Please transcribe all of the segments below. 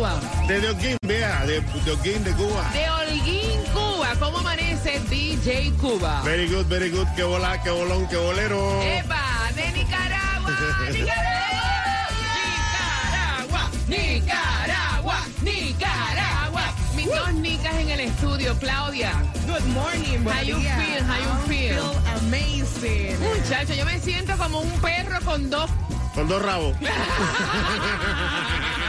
Cuba? De Holguín, vea, de, de Holguín, de Cuba. De Holguín, Cuba. ¿Cómo amanece DJ Cuba? Very good, very good. Qué bola, qué bolón, qué bolero. ¡Epa! ¡De Nicaragua! ¡Nicaragua! ¡Nicaragua! ¡Nicaragua! ¡Nicaragua! Mis dos nicas en el estudio, Claudia. Good morning, How you feel? How you feel? amazing. Muchacho, yo me siento como un perro con dos Con dos rabos.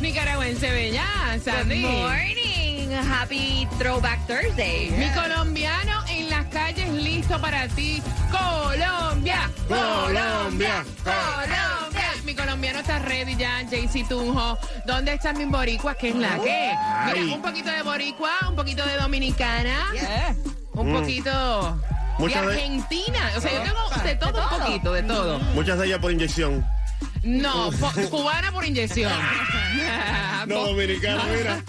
Nicaragüenses bella, Good Sandy. morning. Happy Throwback Thursday. Mi colombiano en las calles listo para ti. Colombia, Colombia, Colombia. Mi colombiano está ready ya, JC Tunjo. ¿Dónde están mis boricuas? ¿Qué es la que? Mira, un poquito de boricua, un poquito de dominicana, un poquito de de- Argentina. O sea, yo tengo de todo un poquito, de todo. Muchas de ellas por inyección. No, po- cubana por inyección. No, dominicana, mira.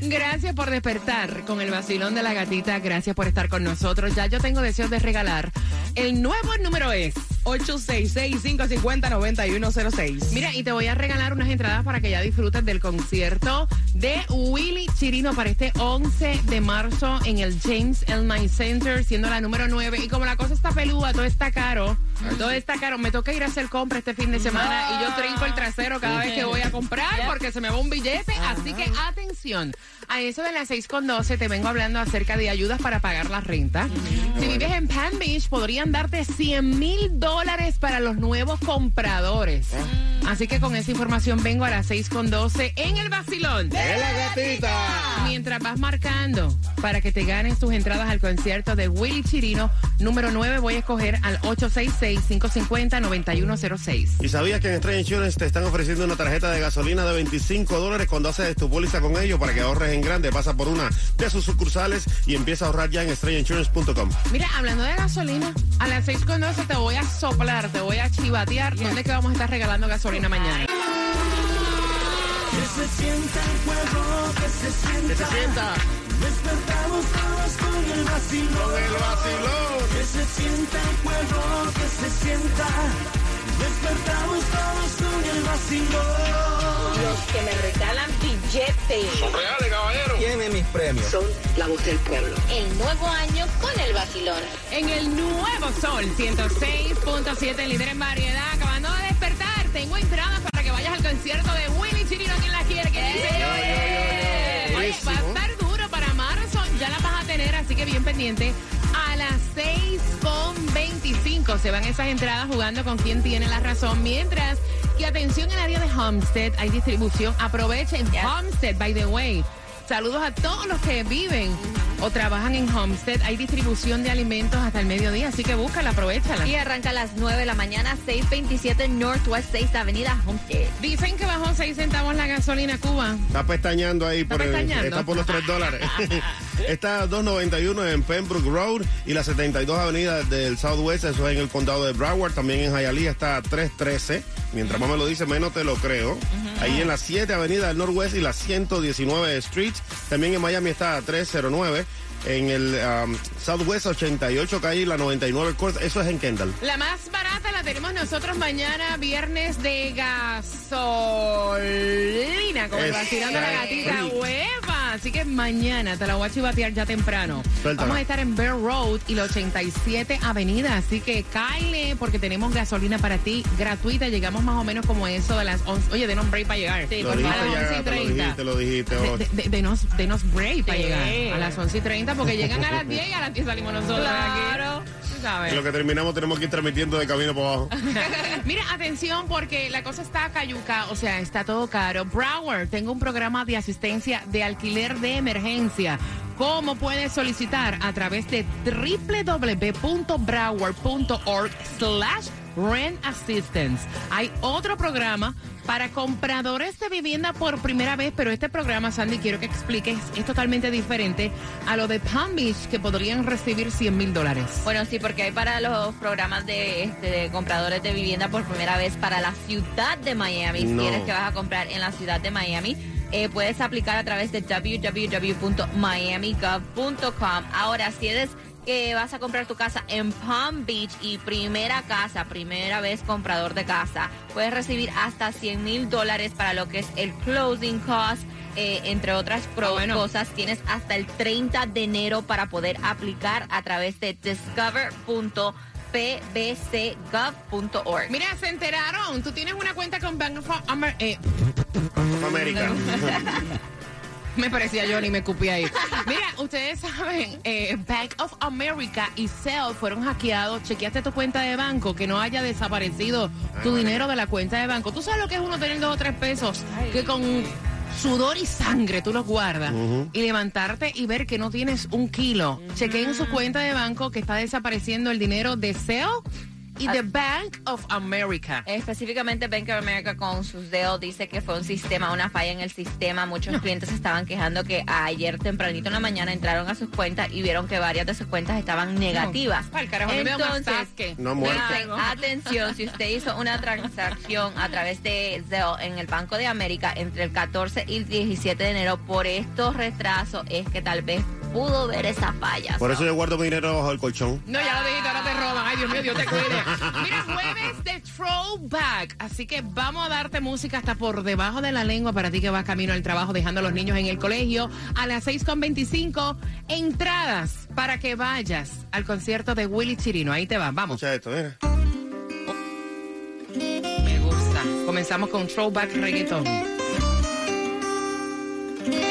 Gracias por despertar con el vacilón de la gatita. Gracias por estar con nosotros. Ya yo tengo deseos de regalar. El nuevo número es. 866-550-9106. Mira, y te voy a regalar unas entradas para que ya disfrutes del concierto de Willy Chirino para este 11 de marzo en el James L. Knight Center, siendo la número 9. Y como la cosa está pelúa, todo está caro, todo está caro. Me toca ir a hacer compra este fin de semana y yo trinco el trasero cada vez que voy a comprar porque se me va un billete. Así que atención, a eso de las 6 con 12 te vengo hablando acerca de ayudas para pagar la renta. Si vives en Palm Beach, podrían darte 100 mil dólares para los nuevos compradores. Así que con esa información vengo a las 6 con 12 en el vacilón. ¡Es la gatita! Mientras vas marcando para que te ganes tus entradas al concierto de Willy Chirino, número 9 voy a escoger al 866-550-9106. ¿Y sabías que en Estrella Insurance te están ofreciendo una tarjeta de gasolina de 25 dólares cuando haces tu póliza con ellos para que ahorres en grande? Pasa por una de sus sucursales y empieza a ahorrar ya en estrellainsurance.com. Mira, hablando de gasolina, a las 6 con 12 te voy a soplar, te voy a chivatear. ¿Dónde es que vamos a estar regalando gasolina mañana? Que se sienta el juego, que se sienta. ¡Que se sienta! Despertamos todos con el vacilón. ¡Con el vacilón! Que se sienta el juego, que se sienta. Despertamos todos con el vacilón. Los que me regalan billetes. ¡Reales, caballero! Tiene mis premios. Son la voz del pueblo. El nuevo año con el vacilón. En el nuevo sol 106.7, líder en variedad, acabando de despertar. Tengo entradas para que vayas al concierto de Willy Chirino. ¿Quién las quiere? ¿Quién dice yo? Oye, va a estar tener, así que bien pendiente. A las 6.25 se van esas entradas jugando con quien tiene la razón. Mientras que atención en el área de Homestead, hay distribución. Aprovechen Homestead, by the way. Saludos a todos los que viven o trabajan en Homestead, hay distribución de alimentos hasta el mediodía, así que búscala, aprovechala. Y arranca a las 9 de la mañana, 627 Northwest 6 Avenida Homestead. Dicen que bajó 6 centavos la gasolina Cuba. Está pestañando ahí, Está por el- pestañando. está por los 3 dólares. está 291 en Pembroke Road y la 72 Avenida del Southwest, eso es en el condado de Broward. También en Hialeah está 313. Mientras más me lo dice, menos te lo creo. Ahí en la 7 Avenida del Northwest y la 119 Street. También en Miami está 309. En el um, Southwest 88 calle y la 99 Court. Eso es en Kendall. La más barata la tenemos nosotros mañana, viernes de gasolina, como Es vacilando la gatita rico. Así que mañana te la voy a chivatear ya temprano. Suéltala. Vamos a estar en Bear Road y la 87 Avenida. Así que cáele porque tenemos gasolina para ti gratuita. Llegamos más o menos como eso de las 11. Oye, denos break para llegar. Sí, Lo por dijiste. A las ya, 11 y te lo 30. dijiste, lo dijiste. De- oh. de- de- denos, denos break para Sí. llegar a las 11 y 30 porque llegan a las 10 y a las 10 salimos nosotros. de aquí. Sabes. En lo que terminamos tenemos que ir transmitiendo de camino para abajo. Mira, atención, porque la cosa está cayuca, o sea, está todo caro. Broward, tengo un programa de asistencia de alquiler de emergencia. ¿Cómo puedes solicitar? A través de www.broward.org slash rent assistance. Hay otro programa para compradores de vivienda por primera vez, pero este programa, Sandy, quiero que expliques, es totalmente diferente a lo de Palm Beach, que podrían recibir 100 mil dólares. Bueno, sí, porque hay para los programas de, este, de compradores de vivienda por primera vez para la ciudad de Miami. No. Si eres que vas a comprar en la ciudad de Miami, eh, puedes aplicar a través de www.miamigov.com. Ahora, si eres que vas a comprar tu casa en Palm Beach y primera casa, primera vez comprador de casa, puedes recibir hasta 100 mil dólares para lo que es el closing cost. eh, entre otras pro- Ah, bueno. cosas, tienes hasta el 30 de enero para poder aplicar a través de discover.pbcgov.org. Mira, se enteraron. Tú tienes una cuenta con Bank of Amer- eh, América. me parecía yo ni me cupí ahí. Mira, ustedes saben, eh, Bank of America y Cell fueron hackeados. Chequeaste tu cuenta de banco, que no haya desaparecido tu dinero de la cuenta de banco. Tú sabes lo que es uno tener dos o tres pesos, que con sudor y sangre tú los guardas y levantarte y ver que no tienes un kilo. Chequeen su cuenta de banco que está desapareciendo el dinero de Cell y de Bank of America. Específicamente Bank of America con sus dedos dice que fue un sistema, una falla en el sistema. Muchos clientes estaban quejando que ayer tempranito en la mañana entraron a sus cuentas y vieron que varias de sus cuentas estaban negativas. Pa'l carajo, me Entonces, tasque. No dicen, atención, si usted hizo una transacción a través de Zelle en el Banco de América entre el 14 y el 17 de enero, por estos retrasos es que tal vez pudo ver esa falla. Por So, eso yo guardo mi dinero bajo el colchón. No, ya lo dijiste, ahora te roban. Ay, Dios mío, Dios te cuide. Mira, jueves de throwback. Así que vamos a darte música hasta por debajo de la lengua para ti que vas camino al trabajo dejando a los niños en el colegio. A las 6.25, entradas para que vayas al concierto de Willy Chirino. Ahí te van, vamos. Escucha esto, mira. Me gusta. Comenzamos con throwback reggaeton.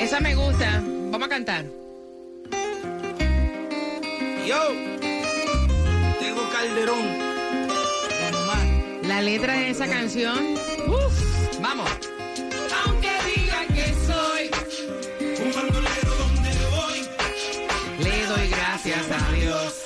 Esa me gusta. Vamos a cantar. Yo, tengo Calderón. La letra de esa canción. Uf, vamos. Aunque digan que soy, Un bandolero donde voy. le doy gracias a Dios.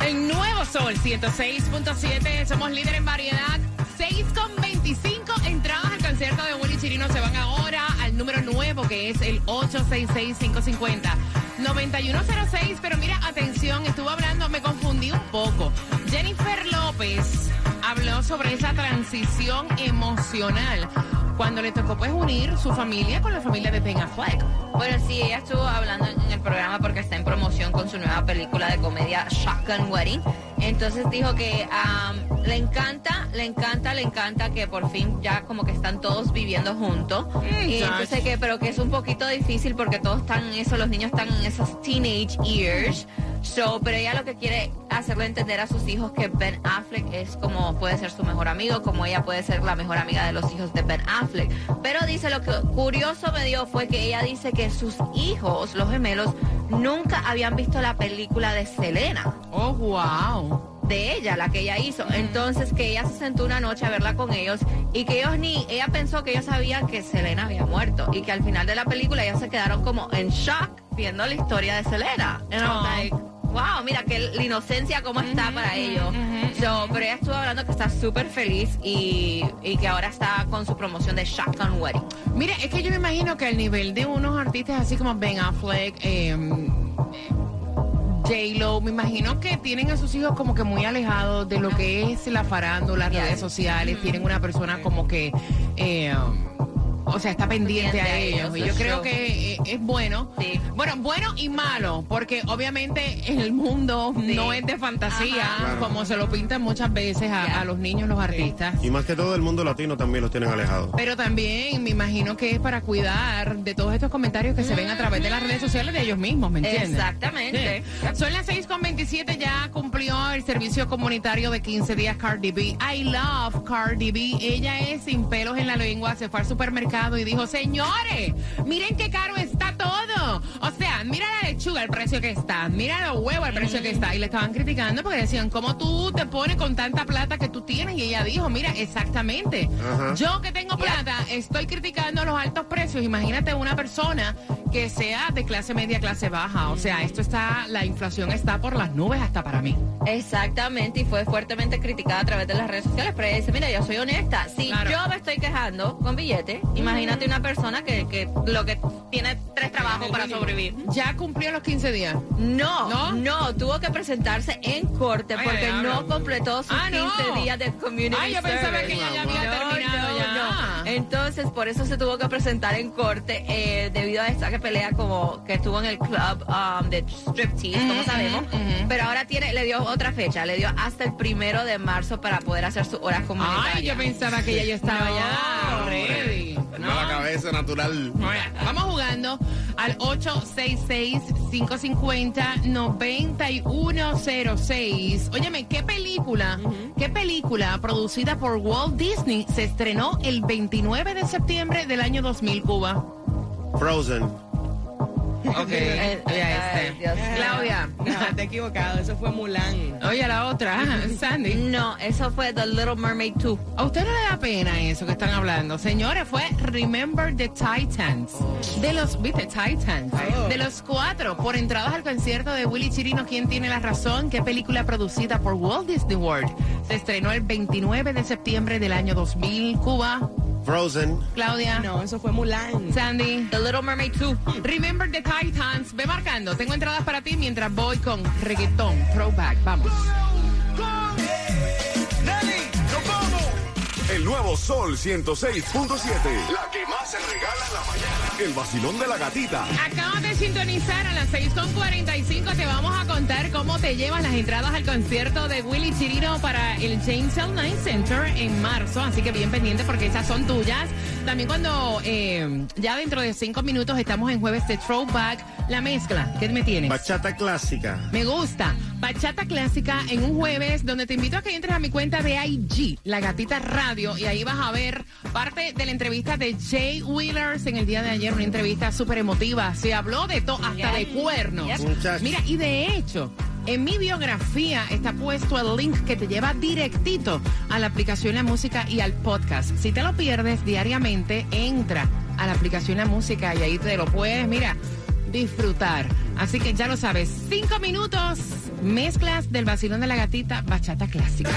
En Nuevo Sol 106.7 somos líder en variedad. 6.25 entradas al concierto de Willy Chirino se van ahora número nuevo que es el 866-550. 9106, pero mira, atención, estuve hablando, me confundí un poco. Jennifer López habló sobre esa transición emocional cuando le tocó pues unir su familia con la familia de Ben Affleck. Bueno, sí, ella estuvo hablando en el programa porque está en promoción con su nueva película de comedia Shotgun Wedding. Entonces dijo que am, le encanta, le encanta, le encanta que por fin ya como que están todos viviendo juntos. y entonces que, pero que es un poquito difícil porque todos están en eso, los niños están en esos teenage years. So, pero ella lo que quiere hacerle entender a sus hijos que Ben Affleck es como puede ser su mejor amigo, como ella puede ser la mejor amiga de los hijos de Ben Affleck. Pero dice lo que curioso me dio fue que ella dice que sus hijos, los gemelos, nunca habían visto la película de Selena. Oh, wow. De ella, la que ella hizo. Entonces que ella se sentó una noche a verla con ellos y que ellos ni, ella pensó que ellos sabían que Selena había muerto y que al final de la película ellos se quedaron como en shock viendo la historia de Selena. And I was Oh. like, wow, mira que la inocencia cómo está para ellos. So, pero ella estuvo hablando que está súper feliz y, y que ahora está con su promoción de Shotgun Wedding. Mire, es que yo me imagino que al nivel de unos artistas así como Ben Affleck, eh, J-Lo, me imagino que tienen a sus hijos como que muy alejados de lo que es la farándula, las redes sociales, tienen una persona como que... eh, o sea, está pendiente a ellos. Y yo creo que eh, es bueno. Sí. Bueno, bueno y malo, porque obviamente el mundo Sí. no es de fantasía. Claro. como se lo pintan muchas veces a, a los niños, los artistas. Y más que todo el mundo latino también los tienen alejados. Pero también me imagino que es para cuidar de todos estos comentarios que se ven a través de las redes sociales de ellos mismos, ¿me entiendes? Exactamente. Sí. Son las 6.27, ya cumplió el servicio comunitario de 15 días Cardi B. I love Cardi B. Ella es sin pelos en la lengua, se fue al y dijo, señores, miren qué caro está todo. O sea, mira la lechuga, el precio que está, mira los huevos, el precio que está. Y le estaban criticando porque decían, ¿cómo tú te pones con tanta plata que tú tienes? Y ella dijo, mira, exactamente. Ajá. Yo que tengo plata, estoy criticando los altos precios. Imagínate una persona que sea de clase media, clase baja. O sea, esto está, la inflación está por las nubes hasta para mí. Exactamente, y fue fuertemente criticada a través de las redes sociales, pero ella dice, mira, yo soy honesta, si Claro. yo me estoy quejando con billetes, imagínate una persona que, que lo que tiene tres trabajos para sobrevivir. Ya cumplió los 15 días. No, ¿No? no, tuvo que presentarse en corte Ay, porque no completó sus Ah, no. 15 días de community Ay, yo pensaba service. que ella ya había No, terminado ya. no. Entonces, por eso se tuvo que presentar en corte eh, debido a esta que pelea como que estuvo en el club um, de striptease, como sabemos. Pero ahora tiene, le dio otra fecha, le dio hasta el primero de marzo para poder hacer sus horas comunitarias. Ay, yo pensaba que ya yo estaba ya ready. No, la cabeza natural. Vamos jugando al 866-550-9106. Óyeme, ¿qué película, qué película producida por Walt Disney se estrenó el 29 de septiembre del año 2000, Cuba? Frozen. Ok, Eh, oye, ay, este. Dios mío. Claudia. No, te he equivocado, eso fue Mulan. Oye, la otra, ajá, Sandy. No, eso fue The Little Mermaid 2. ¿A usted no le da pena eso que están hablando? Señores, fue Remember the Titans. De los, ¿viste? Titans. Oh. De los cuatro, por entradas al concierto de Willy Chirino, ¿quién tiene la razón? ¿Qué película producida por Walt Disney World? Se estrenó el 29 de septiembre del año 2000. Cuba, Frozen. Claudia, No, eso fue Mulan. Sandy. The Little Mermaid 2. Remember the Titans. Ve marcando. Tengo entradas para ti mientras voy con reggaetón, throwback. Vamos. Nelly, nos vamos. El nuevo Sol 106.7. La que más se regala en la mañana. El vacilón de la gatita. Acabas de sintonizar a las 6.45. Te vamos a contar cómo te llevas las entradas al concierto de Willy Chirino para el James L. Knight Center en marzo. Así que bien pendiente porque esas son tuyas. También cuando eh, ya dentro de cinco minutos estamos en jueves de Throwback, la mezcla. ¿Qué me tienes? Bachata clásica. Me gusta. Bachata clásica en un jueves donde te invito a que entres a mi cuenta de IG, La Gatita Radio, y ahí vas a ver parte de la entrevista de Jay Wheelers en el día de ayer, una entrevista súper emotiva. Se habló de todo, hasta de cuernos. Mira, y de hecho, en mi biografía está puesto el link que te lleva directito a la aplicación La Música y al podcast. Si te lo pierdes diariamente, entra a la aplicación La Música y ahí te lo puedes, mira, disfrutar. Así que ya lo sabes, cinco minutos, mezclas del vacilón de la gatita, bachata clásica.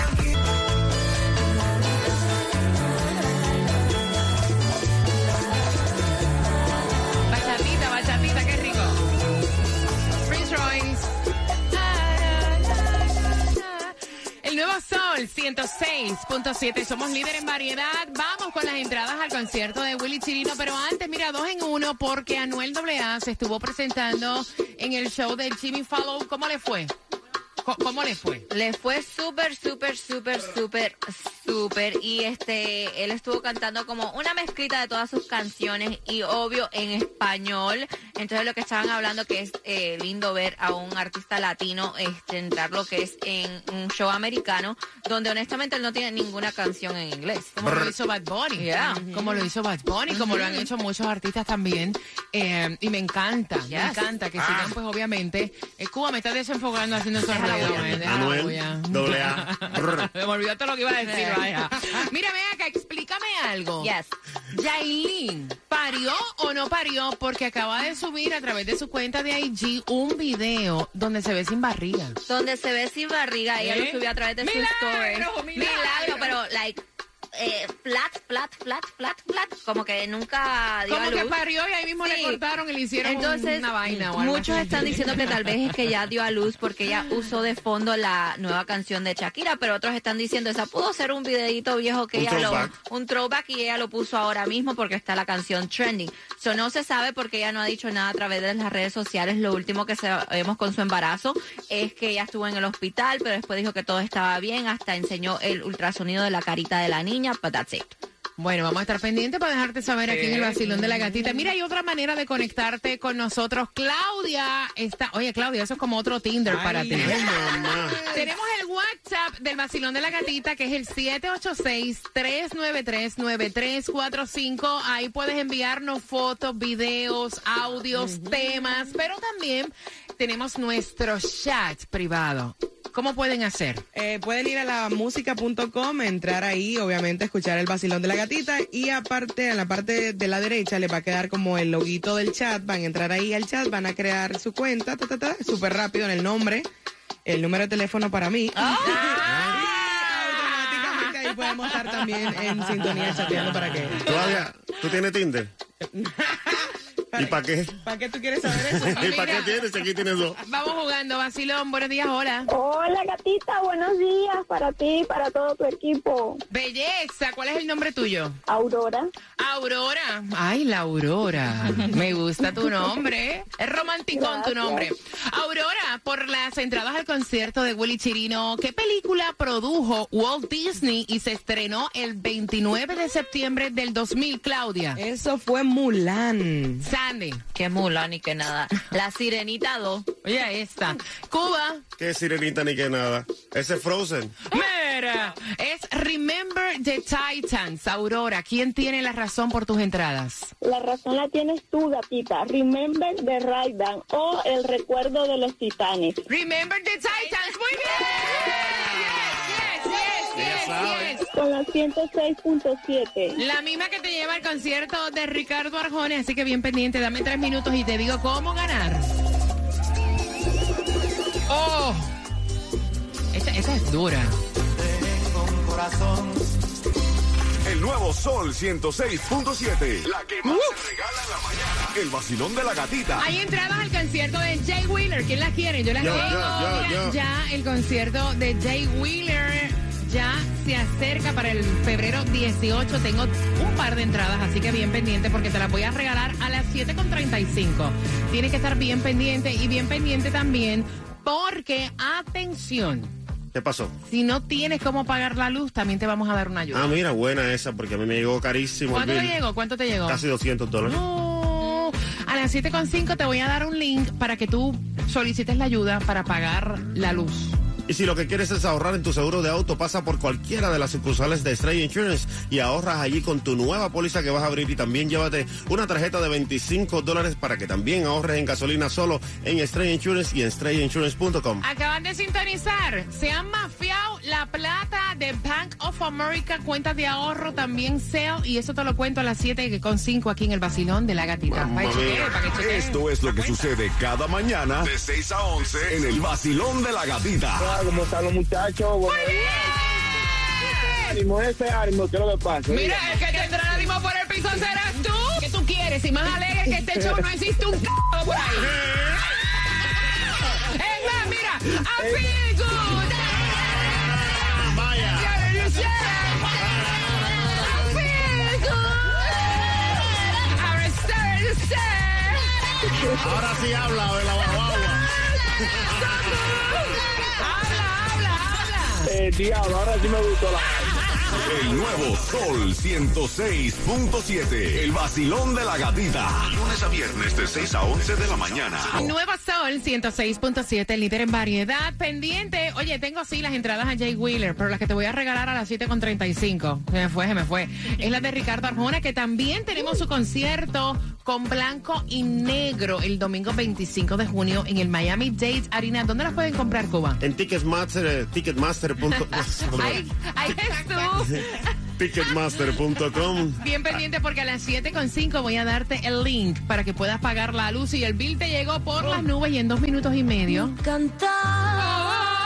Qué rico. Prince Royce. El nuevo Sol 106.7. Somos líder en variedad. Vamos con las entradas al concierto de Willy Chirino. Pero antes, mira, dos en uno, porque Anuel AA se estuvo presentando en el show de Jimmy Fallon. ¿Cómo le fue? ¿Cómo le fue? Le fue súper, súper, súper, súper súper y este él estuvo cantando como una mezclita de todas sus canciones y obvio en español. Entonces lo que estaban hablando que es eh, lindo ver a un artista latino este, entrar lo que es en un show americano donde honestamente él no tiene ninguna canción en inglés. Como lo hizo Bad Bunny. Yeah. Como lo hizo Bad Bunny, como lo han hecho muchos artistas también. Eh, y me encanta, me encanta que sigan, pues obviamente. Eh, Cuba me está desenfocando haciendo esos Anuel, doble A. Me olvidó todo lo que iba a decir, vaya. Mira, ven acá, explícame algo. Yes. Yailin, ¿parió o no parió? Porque acaba de subir a través de su cuenta de IG un video donde se ve sin barriga. Donde se ve sin barriga, ella ¿Eh? lo subió a través de Milagro, su story. milagro. pero like eh, flat, flat, flat, flat, flat, como que nunca dio a Como que luz. parió y ahí mismo le cortaron y le hicieron Entonces, una vaina o algo muchos así. están diciendo que tal vez es que ya dio a luz porque ella usó de fondo la nueva canción de Shakira, pero otros están diciendo esa pudo ser un videito viejo que Un ella throwback. lo un throwback y ella lo puso ahora mismo porque está la canción trending. So no se sabe porque ella no ha dicho nada a través de las redes sociales. Lo último que sabemos con su embarazo es que ella estuvo en el hospital, pero después dijo que todo estaba bien, hasta enseñó el ultrasonido de la carita de la niña, but that's it. Bueno, vamos a estar pendientes para dejarte saber aquí en el vacilón de la gatita. Mira, hay otra manera de conectarte con nosotros. Claudia está. Oye, Claudia, eso es como otro Tinder para ti. Mamá. Tenemos el WhatsApp del vacilón de la gatita, que es el 786-393-9345. Ahí puedes enviarnos fotos, videos, audios, temas, pero también tenemos nuestro chat privado. ¿Cómo pueden hacer? Eh, pueden ir a la música.com, entrar ahí, obviamente escuchar el vacilón de la gatita y aparte en la parte de la derecha les va a quedar como el loguito del chat, van a entrar ahí al chat, van a crear su cuenta, ta, ta, ta, súper rápido en el nombre, el número de teléfono para mí. Y automáticamente ahí podemos estar también en sintonía chateando para que... Claudia, ¿tú tienes Tinder? ¿Y para qué? ¿Para qué tú quieres saber eso? ¿Y para qué tienes? Aquí tienes dos. Vamos jugando, vacilón. Buenos días, hola. Hola gatita, buenos días para ti, para todo tu equipo. Belleza, ¿cuál es el nombre tuyo? Aurora, Aurora. Ay, la Aurora. Me gusta tu nombre. Es romanticón tu nombre. Aurora, por las entradas al concierto de Willy Chirino, ¿qué película produjo Walt Disney y se estrenó el 29 de septiembre del 2000, Claudia? Eso fue Mulan. Sandy. Qué mula ni que nada. La Sirenita 2. Oye, esta. Cuba. ¿Qué sirenita ni qué nada? Ese es Frozen. Mira, es Remember the Titans. Aurora, ¿quién tiene la razón por tus entradas? la razón la tienes tú gatita. Remember the Raidan o el recuerdo de los titanes. Remember the Titans. Muy bien. Con la 106.7. La misma que te lleva al concierto de Ricardo Arjona, así que bien pendiente, dame tres minutos y te digo cómo ganar. ¡Oh! Esa, esa es dura. El nuevo Sol 106.7. La que más se regala en la mañana. El vacilón de la gatita. Hay entradas al concierto de Jay Wheeler. ¿Quién las quiere? Yo las tengo. Ya el concierto de Jay Wheeler ya se acerca para el febrero 18. Tengo un par de entradas, así que bien pendiente porque te las voy a regalar a las 7.35. Tienes que estar bien pendiente y bien pendiente también porque, atención, ¿Qué pasó? si no tienes cómo pagar la luz, también te vamos a dar una ayuda. Ah, mira, buena esa, porque a mí me llegó carísimo. ¿Cuánto te llegó? ¿Cuánto te llegó? Casi 200 dólares. No. A las 7.5 te voy a dar un link para que tú solicites la ayuda para pagar la luz. Y si lo que quieres es ahorrar en tu seguro de auto, pasa por cualquiera de las sucursales de Stray Insurance y ahorras allí con tu nueva póliza que vas a abrir y también llévate una tarjeta de 25 dólares para que también ahorres en gasolina solo en Stray Insurance y en strayinsurance.com. Acaban de sintonizar. Se han mafiado la plata de Bank of America, cuentas de ahorro, también Cell. Y eso te lo cuento a las 7.5 aquí en el Vacilón de la Gatita. Esto es lo que sucede cada mañana de 6 a 11 en el vacilón de la gatita. ¿Cómo están los muchachos? Buenos días. Ánimo, ese ánimo, ¿qué es lo que pasa? Mira, el que tendrá el ánimo por el piso serás tú. ¿Qué tú quieres? Y más alegre que este show no existe un c por ahí. Es más, mira, I feel good. Vaya. Yeah, you say. I feel good. I'm sorry to say. Ahora sí habla de la guagua. Eh, diablo, ahora sí me gustó la. El nuevo Sol 106.7. El vacilón de la gatita. Lunes a viernes de 6 a 11 de la mañana. Nuevo Sol 106.7, líder en variedad. Pendiente. Oye, tengo sí las entradas a Jay Wheeler, pero las que te voy a regalar a las 7.35. Se me fue, se me fue. Es la de Ricardo Arjona, que también tenemos su concierto con blanco y negro el domingo 25 de junio en el Miami Dade Arena. ¿Dónde las pueden comprar, Cuba? En Ticketmaster, eh, Ticketmaster.com. Ahí, ahí es tú. Ticketmaster.com. Bien pendiente porque a las 7.5 voy a darte el link para que puedas pagar la luz y el bill te llegó por las nubes y en dos minutos y medio. Cantar.